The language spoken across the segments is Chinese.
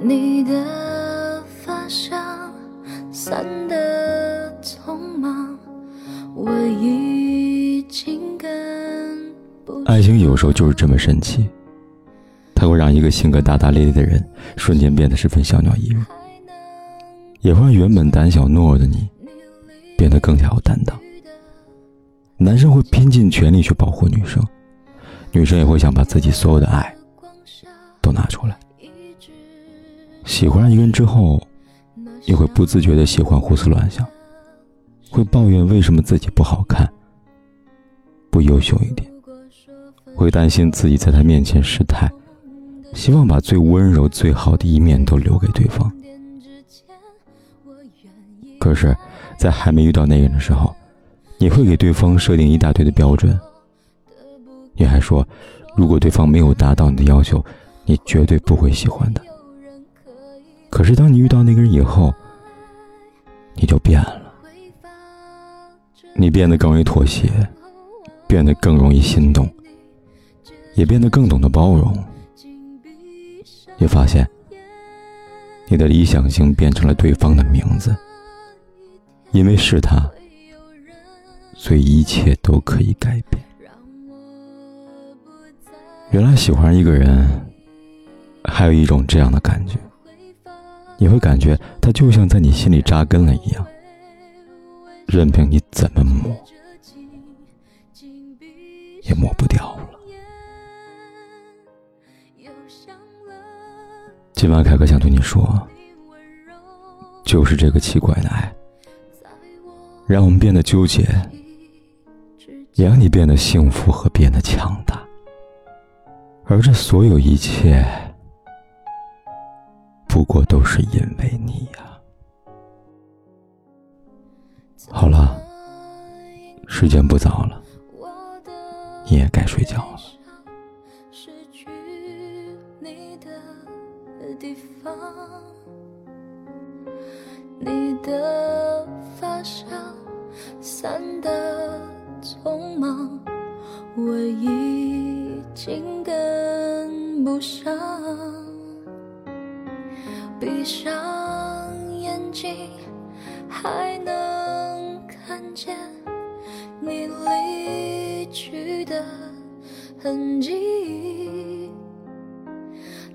你的发香散的匆忙，我已经跟爱情有时候就是这么神奇，它会让一个性格大大咧咧的人瞬间变得十分小鸟依人，也会让原本胆小懦弱的你变得更加有担当。男生会拼尽全力去保护女生，女生也会想把自己所有的爱都拿出来。喜欢一个人之后，你会不自觉的喜欢胡思乱想，会抱怨为什么自己不好看、不优秀一点，会担心自己在他面前失态，希望把最温柔、最好的一面都留给对方。可是，在还没遇到那个人的时候，你会给对方设定一大堆的标准，你还说，如果对方没有达到你的要求，你绝对不会喜欢的。可是，当你遇到那个人以后，你就变了。你变得更容易妥协，变得更容易心动，也变得更懂得包容。你发现，你的理想型变成了对方的名字，因为是他，所以一切都可以改变。原来喜欢一个人，还有一种这样的感觉。你会感觉它就像在你心里扎根了一样，任凭你怎么抹，也抹不掉了。今晚凯哥想对你说，就是这个奇怪的爱，让我们变得纠结，也让你变得幸福和变得强大，而这所有一切。不过都是因为你呀。好了，时间不早了，你也该睡觉了。你的发香散的匆忙，我已经跟不上。闭上眼睛，还能看见你离去的痕迹，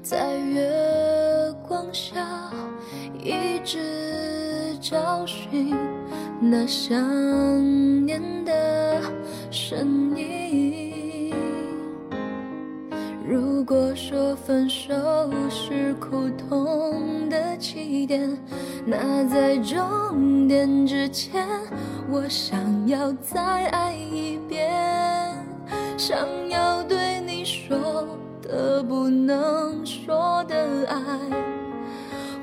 在月光下一直找寻那想念的身影。如果说分手是苦痛的起点，那在终点之前，我想要再爱一遍，想要对你说的不能说的爱，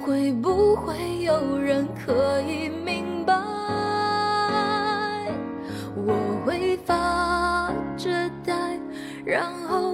会不会有人可以明白？我会发着呆，然后。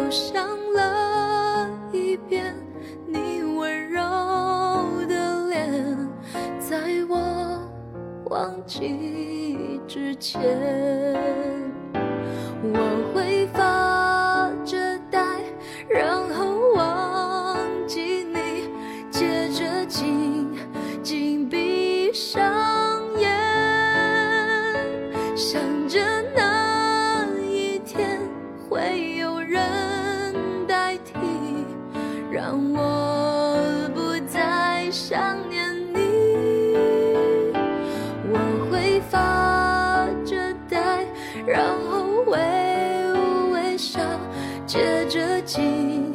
又想了一遍你温柔的脸，在我忘记之前，我会发紧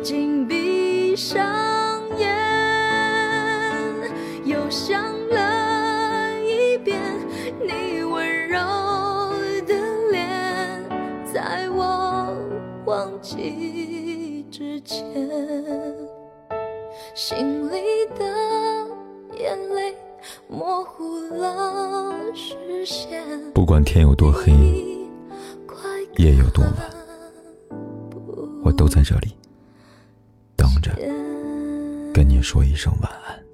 紧闭上眼，又想了一遍你温柔的脸，在我忘记之前，心里的眼泪模糊了视线。不管天有多黑，夜有多晚。我都在这里等着，跟你说一声晚安。